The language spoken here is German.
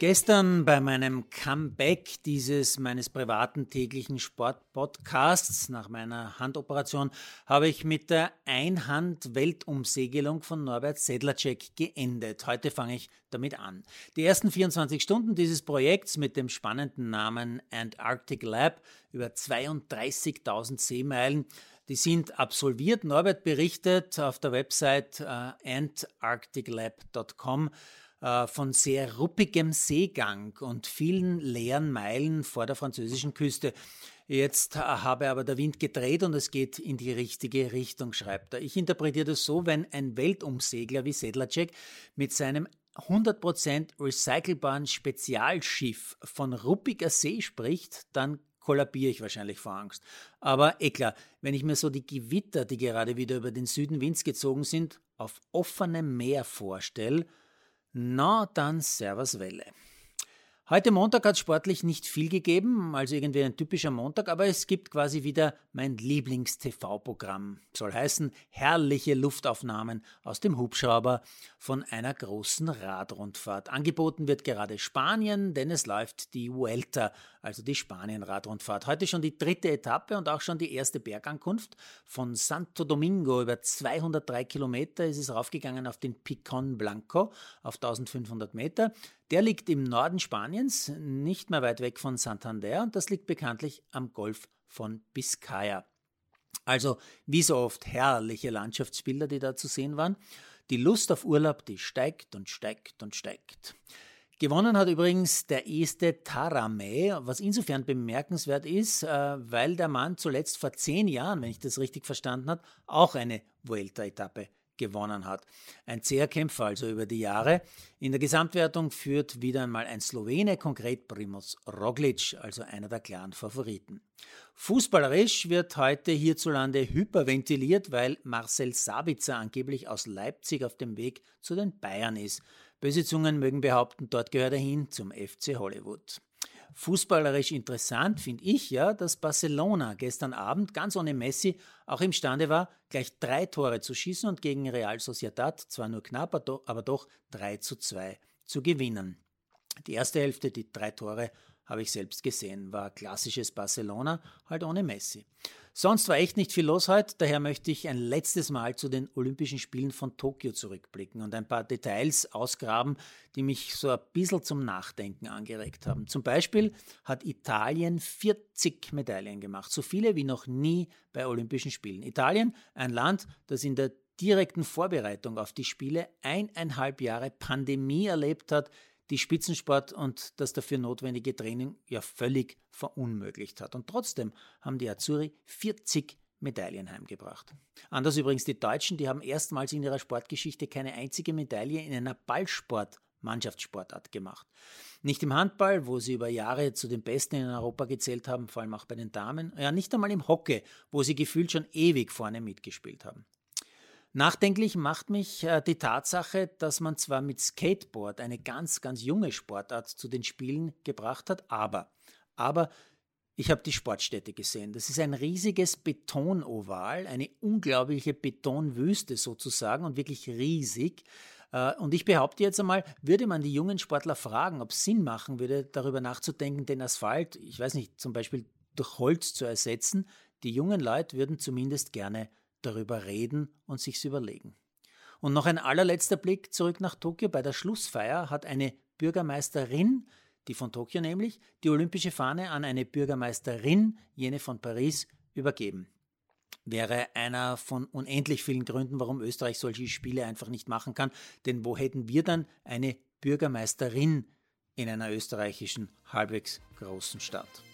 Gestern bei meinem Comeback dieses meines privaten täglichen Sportpodcasts nach meiner Handoperation habe ich mit der Einhand-Weltumsegelung von Norbert Sedlacek geendet. Heute fange ich damit an. Die ersten 24 Stunden dieses Projekts mit dem spannenden Namen Antarctic Lab über 32.000 Seemeilen die sind absolviert. Norbert berichtet auf der Website äh, antarcticlab.com äh, von sehr ruppigem Seegang und vielen leeren Meilen vor der französischen Küste. Jetzt äh, habe aber der Wind gedreht und es geht in die richtige Richtung, schreibt er. Ich interpretiere das so, wenn ein Weltumsegler wie Sedlacek mit seinem 100% recycelbaren Spezialschiff von ruppiger See spricht, dann kollabiere ich wahrscheinlich vor Angst. Aber eh wenn ich mir so die Gewitter, die gerade wieder über den Süden Winds gezogen sind, auf offenem Meer vorstelle, na, dann Servus Welle. Heute Montag hat sportlich nicht viel gegeben, also irgendwie ein typischer Montag, aber es gibt quasi wieder mein Lieblings-TV-Programm. Soll heißen, herrliche Luftaufnahmen aus dem Hubschrauber von einer großen Radrundfahrt. Angeboten wird gerade Spanien, denn es läuft die Vuelta, also die Spanien-Radrundfahrt. Heute schon die dritte Etappe und auch schon die erste Bergankunft. Von Santo Domingo über 203 Kilometer ist es raufgegangen auf den Picon Blanco auf 1500 Meter. Der liegt im Norden Spaniens, nicht mehr weit weg von Santander und das liegt bekanntlich am Golf von Biscaya. Also wie so oft herrliche Landschaftsbilder, die da zu sehen waren. Die Lust auf Urlaub, die steigt und steigt und steigt. Gewonnen hat übrigens der erste Tarame, was insofern bemerkenswert ist, äh, weil der Mann zuletzt vor zehn Jahren, wenn ich das richtig verstanden habe, auch eine Vuelta-Etappe gewonnen hat. Ein zäher Kämpfer also über die Jahre. In der Gesamtwertung führt wieder einmal ein Slowene, konkret Primoz Roglic, also einer der klaren Favoriten. Fußballerisch wird heute hierzulande hyperventiliert, weil Marcel Sabitzer angeblich aus Leipzig auf dem Weg zu den Bayern ist. Böse Zungen mögen behaupten, dort gehört er hin zum FC Hollywood. Fußballerisch interessant finde ich ja, dass Barcelona gestern Abend ganz ohne Messi auch imstande war, gleich drei Tore zu schießen und gegen Real Sociedad zwar nur knapp, aber doch 3 zu 2 zu gewinnen. Die erste Hälfte, die drei Tore, habe ich selbst gesehen, war klassisches Barcelona, halt ohne Messi. Sonst war echt nicht viel los heute, daher möchte ich ein letztes Mal zu den Olympischen Spielen von Tokio zurückblicken und ein paar Details ausgraben, die mich so ein bisschen zum Nachdenken angeregt haben. Zum Beispiel hat Italien 40 Medaillen gemacht, so viele wie noch nie bei Olympischen Spielen. Italien, ein Land, das in der direkten Vorbereitung auf die Spiele eineinhalb Jahre Pandemie erlebt hat, die Spitzensport und das dafür notwendige Training ja völlig verunmöglicht hat. Und trotzdem haben die Azzurri 40 Medaillen heimgebracht. Anders übrigens die Deutschen, die haben erstmals in ihrer Sportgeschichte keine einzige Medaille in einer Ballsport Mannschaftssportart gemacht. Nicht im Handball, wo sie über Jahre zu den Besten in Europa gezählt haben, vor allem auch bei den Damen, ja nicht einmal im Hockey, wo sie gefühlt schon ewig vorne mitgespielt haben. Nachdenklich macht mich äh, die Tatsache, dass man zwar mit Skateboard eine ganz, ganz junge Sportart zu den Spielen gebracht hat, aber, aber ich habe die Sportstätte gesehen. Das ist ein riesiges Betonoval, eine unglaubliche Betonwüste sozusagen und wirklich riesig. Äh, und ich behaupte jetzt einmal, würde man die jungen Sportler fragen, ob es Sinn machen würde, darüber nachzudenken, den Asphalt, ich weiß nicht, zum Beispiel durch Holz zu ersetzen, die jungen Leute würden zumindest gerne darüber reden und sich's überlegen. Und noch ein allerletzter Blick zurück nach Tokio. Bei der Schlussfeier hat eine Bürgermeisterin, die von Tokio nämlich, die olympische Fahne an eine Bürgermeisterin, jene von Paris, übergeben. Wäre einer von unendlich vielen Gründen, warum Österreich solche Spiele einfach nicht machen kann. Denn wo hätten wir dann eine Bürgermeisterin in einer österreichischen halbwegs großen Stadt?